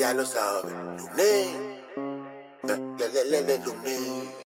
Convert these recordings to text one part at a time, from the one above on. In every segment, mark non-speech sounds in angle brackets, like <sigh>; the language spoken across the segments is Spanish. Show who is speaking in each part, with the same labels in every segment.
Speaker 1: ya lo sabes. Lunes, le, le, le, le, lunes.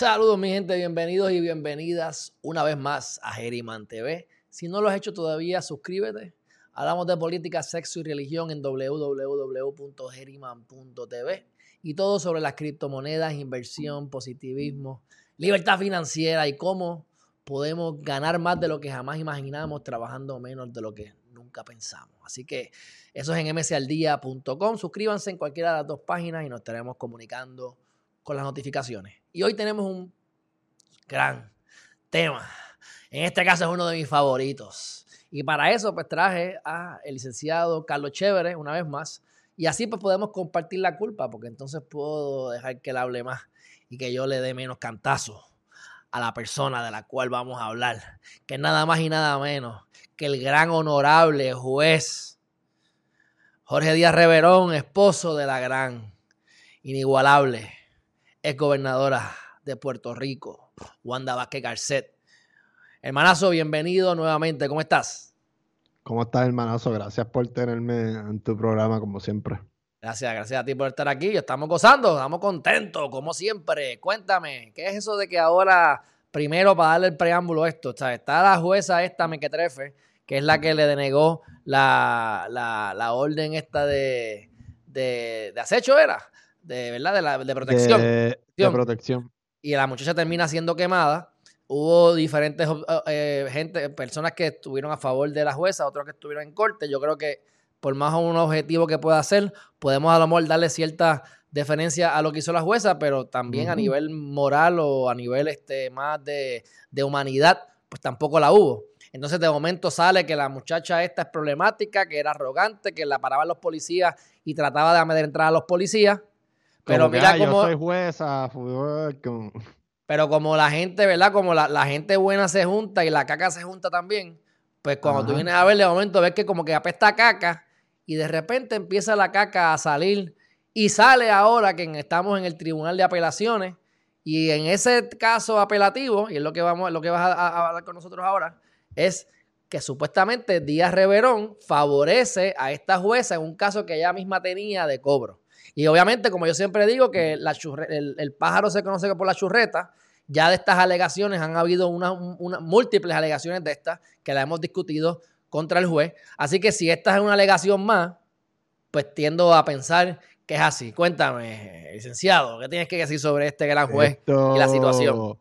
Speaker 2: Saludos mi gente, bienvenidos y bienvenidas una vez más a Geriman TV. Si no lo has hecho todavía, suscríbete. Hablamos de política, sexo y religión en www.geriman.tv y todo sobre las criptomonedas, inversión, positivismo, libertad financiera y cómo podemos ganar más de lo que jamás imaginamos trabajando menos de lo que nunca pensamos. Así que eso es en msaldía.com. Suscríbanse en cualquiera de las dos páginas y nos estaremos comunicando con las notificaciones. Y hoy tenemos un gran tema. En este caso es uno de mis favoritos. Y para eso pues traje a el licenciado Carlos Chévere una vez más. Y así pues podemos compartir la culpa, porque entonces puedo dejar que él hable más y que yo le dé menos cantazo a la persona de la cual vamos a hablar, que nada más y nada menos que el gran honorable juez Jorge Díaz Reverón, esposo de la gran, inigualable, es gobernadora de Puerto Rico, Wanda Vázquez Garcet. Hermanazo, bienvenido nuevamente. ¿Cómo estás?
Speaker 3: ¿Cómo estás, hermanazo? Gracias por tenerme en tu programa, como siempre.
Speaker 2: Gracias, gracias a ti por estar aquí. Estamos gozando, estamos contentos, como siempre. Cuéntame, ¿qué es eso de que ahora, primero para darle el preámbulo a esto, está la jueza esta Mequetrefe, que es la que le denegó la, la, orden esta de, de, de acecho, ¿era? De, ¿verdad? De, la, de protección.
Speaker 3: De, protección.
Speaker 2: Y la muchacha termina siendo quemada. Hubo diferentes eh, gente, personas que estuvieron a favor de la jueza, otros que estuvieron en corte. Yo creo que por más un objetivo que pueda hacer, podemos a lo mejor darle cierta deferencia a lo que hizo la jueza, pero también a nivel moral o a nivel este, más de, de humanidad, pues tampoco la hubo. Entonces de momento sale que la muchacha esta es problemática, que era arrogante, que la paraban los policías y trataba de amedrentar a los policías. Pero mira como.
Speaker 3: soy jueza, <laughs>
Speaker 2: Pero como la gente, ¿verdad? Como la, gente buena se junta y la caca se junta también, pues cuando tú vienes a ver, de momento ves que como que apesta caca y de repente empieza la caca a salir y sale ahora que estamos en el Tribunal de Apelaciones y en ese caso apelativo, y es lo que, vamos, lo que vas a, hablar con nosotros ahora, es que supuestamente Díaz Reverón favorece a esta jueza en un caso que ella misma tenía de cobro. Y obviamente, como yo siempre digo, que la el, pájaro se conoce por la churreta. Ya de estas alegaciones han habido unas múltiples alegaciones de estas que la hemos discutido contra el juez. Así que si esta es una alegación más, pues tiendo a pensar que es así. Cuéntame, licenciado, ¿qué tienes que decir sobre este gran juez y la situación?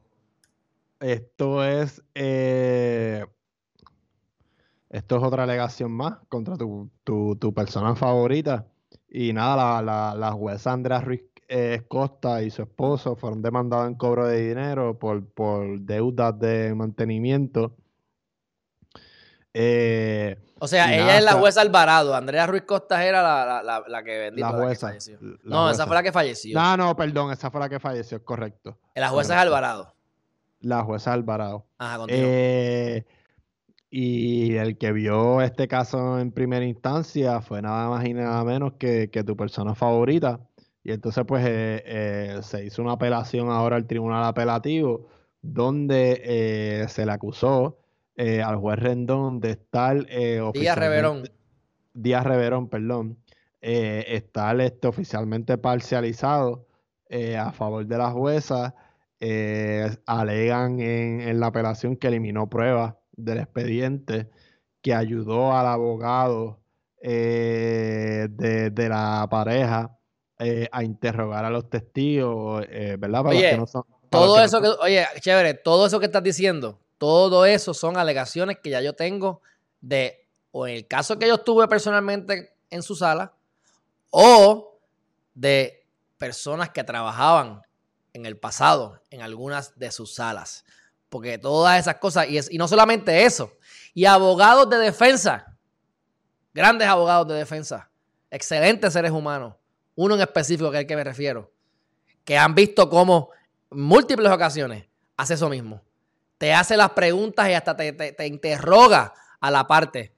Speaker 3: Esto es. Eh, esto es otra alegación más contra tu, tu, tu persona favorita. Y nada, la, la, jueza Andrea Ruiz eh, Costa y su esposo fueron demandados en cobro de dinero por, por deudas de mantenimiento.
Speaker 2: Eh, o sea, ella es la jueza Alvarado. Andrea Ruiz Costa era la, la, que vendió.
Speaker 3: La jueza.
Speaker 2: no, esa fue la que falleció.
Speaker 3: No, no, perdón, esa fue la que falleció, correcto.
Speaker 2: La jueza es Alvarado.
Speaker 3: La jueza Alvarado.
Speaker 2: Ajá. Eh,
Speaker 3: y el que vio este caso en primera instancia fue nada más y nada menos que, tu persona favorita. Y entonces pues eh, eh, se hizo una apelación ahora al tribunal apelativo donde eh, se le acusó al juez Rendón de estar...
Speaker 2: Díaz Reverón.
Speaker 3: Díaz Reverón, perdón. estar este, oficialmente parcializado a favor de la jueza. alegan en, en la apelación que eliminó pruebas del expediente que ayudó al abogado eh, de, la pareja eh, a interrogar a los testigos, eh, ¿verdad?
Speaker 2: oye, todo eso que, oye, chévere, todo eso que estás diciendo, todo eso son alegaciones que ya yo tengo de, o en el caso que yo estuve personalmente en su sala, o de personas que trabajaban en el pasado en algunas de sus salas. Porque todas esas cosas, y, y no solamente eso, y abogados de defensa, grandes abogados de defensa, excelentes seres humanos, uno en específico que es el que me refiero, que han visto cómo múltiples ocasiones hace eso mismo. Te hace las preguntas y hasta te, te interroga a la parte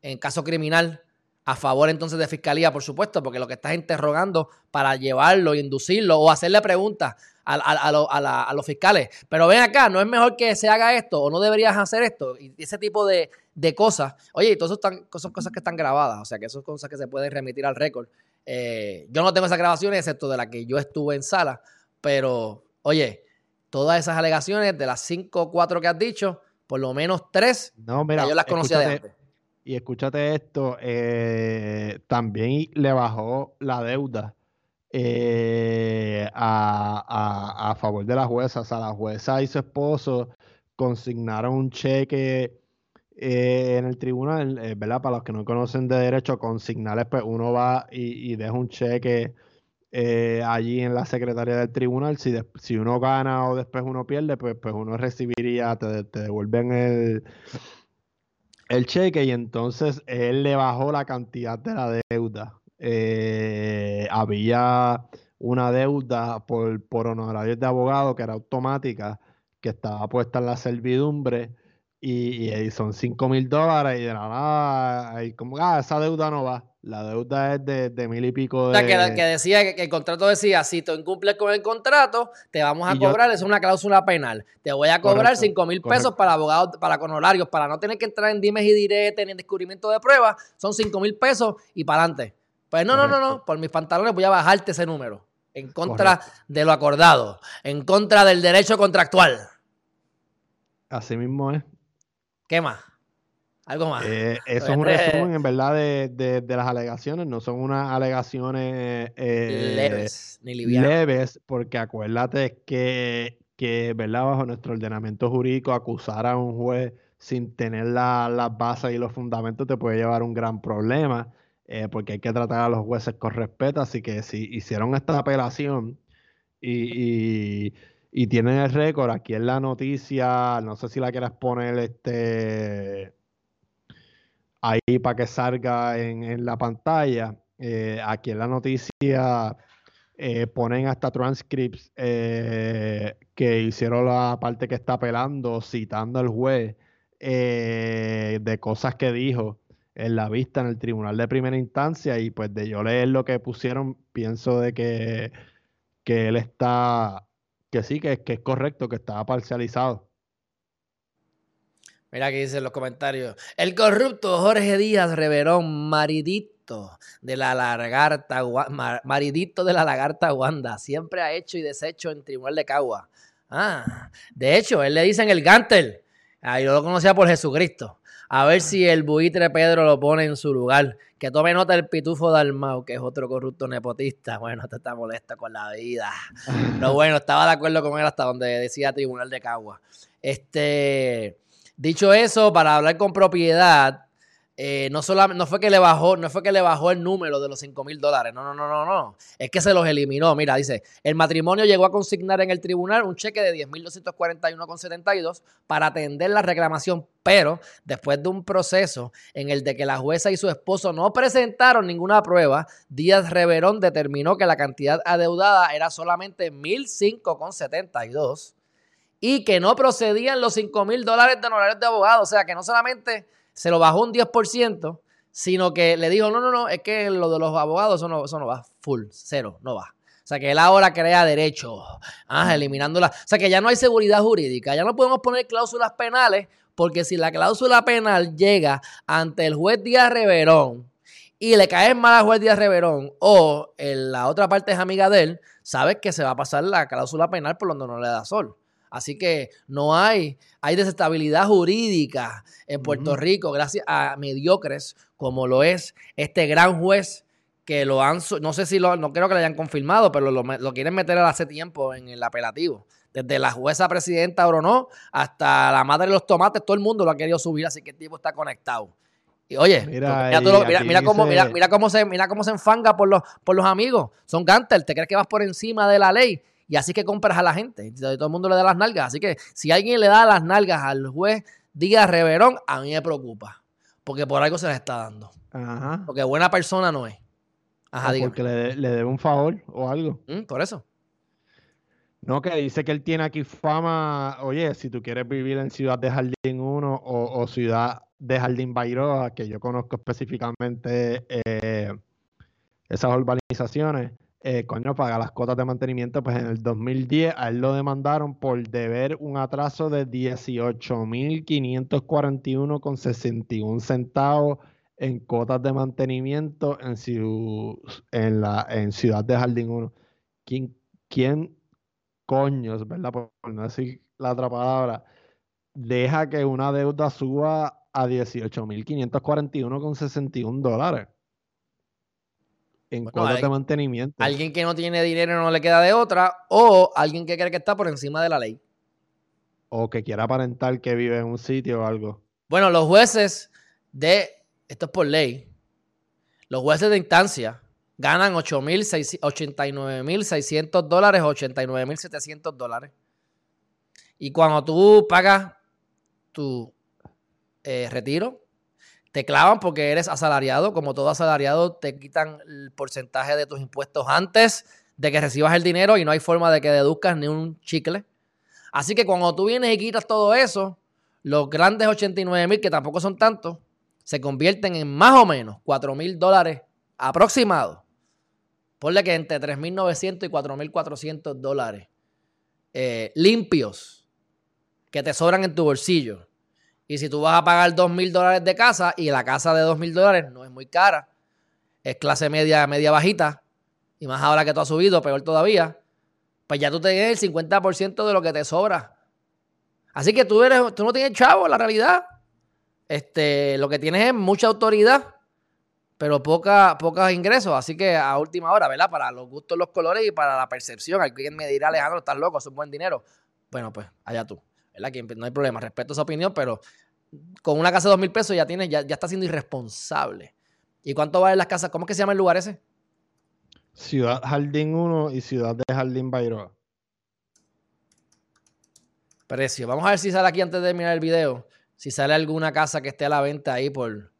Speaker 2: en caso criminal a favor entonces de fiscalía, por supuesto, porque lo que estás interrogando para llevarlo inducirlo o hacerle preguntas a, los fiscales. Pero ven acá, no es mejor que se haga esto o no deberías hacer esto. Y ese tipo de, cosas. Oye, y todas eso son cosas que están grabadas, o sea que esas son cosas que se pueden remitir al récord. Eh, yo no tengo esas grabaciones, excepto de la que yo estuve en sala, pero oye, todas esas alegaciones de las cinco o cuatro que has dicho, por lo menos tres,
Speaker 3: no, mira,
Speaker 2: yo las conocía de antes.
Speaker 3: Y escúchate esto, eh, también le bajó la deuda eh, a, favor de la jueza. O sea, la jueza y su esposo consignaron un cheque eh, en el tribunal, ¿verdad? Para los que no conocen de derecho, consignarles, pues uno va y, deja un cheque allí en la secretaría del tribunal. Si, si uno gana o después uno pierde, pues, pues uno recibiría, te devuelven el el cheque y entonces él le bajó la cantidad de la deuda. Eh, había una deuda por, por honorarios de abogado que era automática, que estaba puesta en la servidumbre y, son 5 mil dólares y de nada, y como, ah, esa deuda no va. La deuda es de, mil y pico de...
Speaker 2: O sea, que, decía que, el contrato decía, si tú incumples con el contrato, te vamos a cobrar, es una cláusula penal. Te voy a cobrar cinco mil pesos para abogados, para honorarios, para no tener que entrar en dimes y diretes ni en descubrimiento de pruebas, son cinco mil pesos y para adelante. Pues no, no, no, no, por mis pantalones voy a bajarte ese número. En contra de lo acordado, en contra del derecho contractual.
Speaker 3: Así mismo es.
Speaker 2: ¿Qué más? Algo más.
Speaker 3: Eh, eso es un este resumen, en verdad, de, las alegaciones. No son unas alegaciones
Speaker 2: eh, leves, ni
Speaker 3: livianas. Leves, porque acuérdate que, que, ¿verdad? Bajo nuestro ordenamiento jurídico, acusar a un juez sin tener las bases y los fundamentos te puede llevar a un gran problema, eh, porque hay que tratar a los jueces con respeto. Así que si hicieron esta apelación y tienen el récord, aquí en la noticia, no sé si la quieras poner este ahí para que salga en, la pantalla. Eh, aquí en la noticia eh, ponen hasta transcripts que hicieron la parte que está apelando, citando al juez de cosas que dijo en la vista en el tribunal de primera instancia y pues de yo leer lo que pusieron, pienso de que, que él está que sí, que, que es correcto, que estaba parcializado.
Speaker 2: Mira que dicen los comentarios. El corrupto Jorge Díaz Reverón, maridito de la lagarta, maridito de la lagarta Wanda, siempre ha hecho y deshecho en Tribunal de Cagua. Ah, de hecho, él le dicen el Gantel. Ah, yo lo conocía por Jesucristo. A ver si el buitre Pedro lo pone en su lugar. Que tome nota el pitufo Dalmau, que es otro corrupto nepotista. Bueno, te está molesto con la vida. <laughs> Pero bueno, estaba de acuerdo con él hasta donde decía Tribunal de Cagua. Este, dicho eso, para hablar con propiedad, eh, no, solamente, no, fue que le bajó, no fue que le bajó el número de los 5 mil dólares, no, no, no, no, no, es que se los eliminó. Mira, dice, el matrimonio llegó a consignar en el tribunal un cheque de 10.241,72 para atender la reclamación, pero después de un proceso en el de que la jueza y su esposo no presentaron ninguna prueba, Díaz Reverón determinó que la cantidad adeudada era solamente 1.005,72 y que no procedían los 5 mil dólares de honorarios de abogado, o sea que no solamente se lo bajó un 10%, sino que le dijo, no, no, no, es que lo de los abogados, eso no, eso no va, full, cero, no va. O sea, que él ahora crea derecho, ah, eliminándola. O sea, que ya no hay seguridad jurídica, ya no podemos poner cláusulas penales, porque si la cláusula penal llega ante el juez Díaz Reverón y le cae mal al juez Díaz Reverón o la otra parte es amiga de él, sabes que se va a pasar la cláusula penal por donde no le da sol. Así que no hay, hay desestabilidad jurídica en Puerto Rico gracias a mediocres como lo es este gran juez que lo han, no sé si lo, no creo que lo hayan confirmado, pero lo, lo quieren meter hace tiempo en el apelativo. Desde la jueza presidenta no hasta la madre de los tomates, todo el mundo lo ha querido subir, así que el tipo está conectado. Y oye, mira, mira, cómo, mira, mira, cómo se, mira cómo se enfanga por los, por los amigos. Son Gantel, ¿te crees que vas por encima de la ley? Y así que compras a la gente. Todo el mundo le da las nalgas. Así que si alguien le da las nalgas al juez Díaz Reverón, a mí me preocupa. Porque por algo se les está dando. Porque buena persona no es. Ajá,
Speaker 3: o porque le, le debe un favor o algo.
Speaker 2: Mm, Por eso.
Speaker 3: No, que dice que él tiene aquí fama, oye, si tú quieres vivir en Ciudad de Jardín 1 o, o Ciudad de Jardín Bairoa, que yo conozco específicamente eh, esas urbanizaciones, eh, coño, paga las cuotas de mantenimiento, pues en el 2010 a él lo demandaron por deber un atraso de 18.541,61 centavos en cuotas de mantenimiento en, ciu- en, la, en Ciudad de Jardín 1. ¿Quién, quién coños, ¿verdad? Por, no decir la otra palabra, deja que una deuda suba a 18.541,61 dólares en
Speaker 2: Bueno,
Speaker 3: cuotas de mantenimiento.
Speaker 2: Alguien que no tiene dinero y no le queda de otra, o alguien que cree que está por encima de la ley.
Speaker 3: O que quiera aparentar que vive en un sitio o algo.
Speaker 2: Bueno, los jueces de, esto es por ley, los jueces de instancia ganan 8.600 89.600 dólares o 89.700 dólares. Y cuando tú pagas tu eh, retiro, te clavan porque eres asalariado. Como todo asalariado, te quitan el porcentaje de tus impuestos antes de que recibas el dinero y no hay forma de que deduzcas ni un chicle. Así que cuando tú vienes y quitas todo eso, los grandes 89 mil, que tampoco son tantos, se convierten en más o menos 4 mil dólares aproximados. Ponle que entre 3.900 y 4.400 dólares eh, limpios que te sobran en tu bolsillo. Y si tú vas a pagar 2.000 dólares de casa y la casa de 2.000 dólares no es muy cara, es clase media, media bajita, y más ahora que tú has subido, peor todavía, pues ya tú tienes el 50% de lo que te sobra. Así que tú, eres, tú no tienes chavo, la realidad. Este, lo que tienes es mucha autoridad, pero poca, pocos ingresos. Así que a última hora, ¿verdad? Para los gustos, los colores y para la percepción. Alguien me dirá, Alejandro, estás loco, es un buen dinero. Bueno, pues allá tú. ¿Verdad? Que no hay problema, respeto esa opinión, pero con una casa de dos mil pesos ya tienes, ya, ya está siendo irresponsable. ¿Y cuánto valen las casas? ¿Cómo es que se llama el lugar ese?
Speaker 3: Ciudad Jardín 1 y Ciudad de Jardín Bairoa.
Speaker 2: Precio. Vamos a ver si sale aquí antes de mirar el video. Si sale alguna casa que esté a la venta ahí por.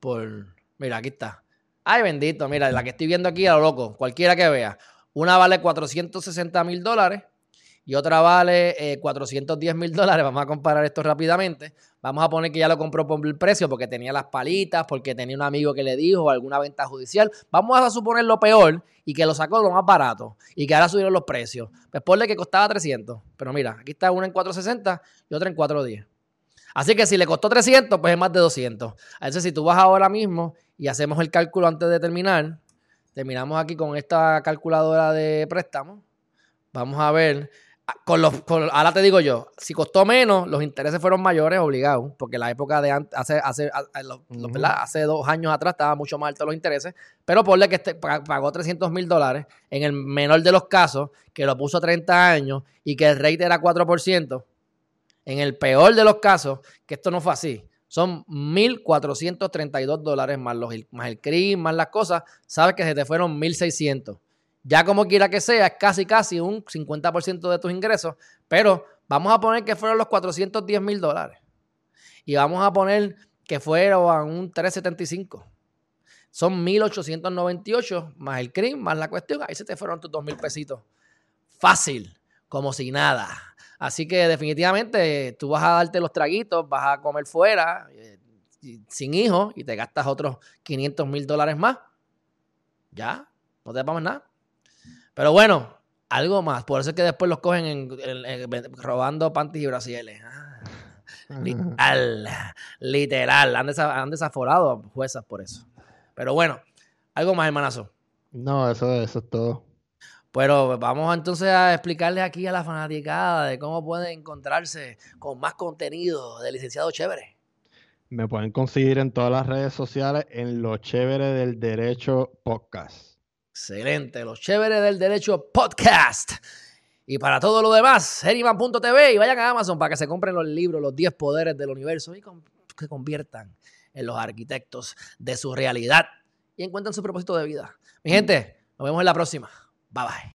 Speaker 2: por. Mira, aquí está. Ay, bendito. Mira, la que estoy viendo aquí a lo loco. Cualquiera que vea. Una vale 460 mil dólares y otra vale eh, 410 mil dólares. Vamos a comparar esto rápidamente. Vamos a poner que ya lo compró por el precio porque tenía las palitas, porque tenía un amigo que le dijo alguna venta judicial. Vamos a suponer lo peor y que lo sacó lo más barato y que ahora subieron los precios. Pues ponle que costaba 300. Pero mira, aquí está una en 460 y otra en 410. Así que si le costó 300, pues es más de 200. Entonces, si tú vas ahora mismo y hacemos el cálculo antes de terminar, terminamos aquí con esta calculadora de préstamo. Vamos a ver con los, con, ahora te digo yo, si costó menos, los intereses fueron mayores, obligados, porque la época de antes, hace, hace, hace, uh -huh. hace dos años atrás estaba mucho más alto los intereses, pero ponle que este, pagó 300 mil dólares en el menor de los casos, que lo puso a 30 años y que el rate era 4%, en el peor de los casos, que esto no fue así, son 1.432 dólares más, los, más el CRIM, más las cosas, sabes que se te fueron 1.600. Ya como quiera que sea, es casi casi un 50% de tus ingresos, pero vamos a poner que fueron los 410 mil dólares. Y vamos a poner que fueron un 375. Son 1.898 más el CRIM, más la cuestión. Ahí se te fueron tus 2 mil pesitos. Fácil, como si nada. Así que definitivamente tú vas a darte los traguitos, vas a comer fuera, eh, sin hijos, y te gastas otros 500 mil dólares más. Ya, no te vamos nada. Pero bueno, algo más. Por eso es que después los cogen en, en, en, robando panties y brasiles. Ah, literal, literal. Han, desa, han, desaforado juezas por eso. Pero bueno, algo más, hermanazo.
Speaker 3: No, eso, eso es todo.
Speaker 2: Pero vamos entonces a explicarles aquí a la fanaticada de cómo pueden encontrarse con más contenido de licenciado chévere.
Speaker 3: Me pueden conseguir en todas las redes sociales en Lo Chévere del Derecho Podcast.
Speaker 2: Excelente, Los Chéveres del Derecho Podcast. Y para todo lo demás, seriman.tv y vayan a Amazon para que se compren los libros, los 10 poderes del universo y que conviertan en los arquitectos de su realidad y encuentren su propósito de vida. Mi gente, nos vemos en la próxima. Bye bye.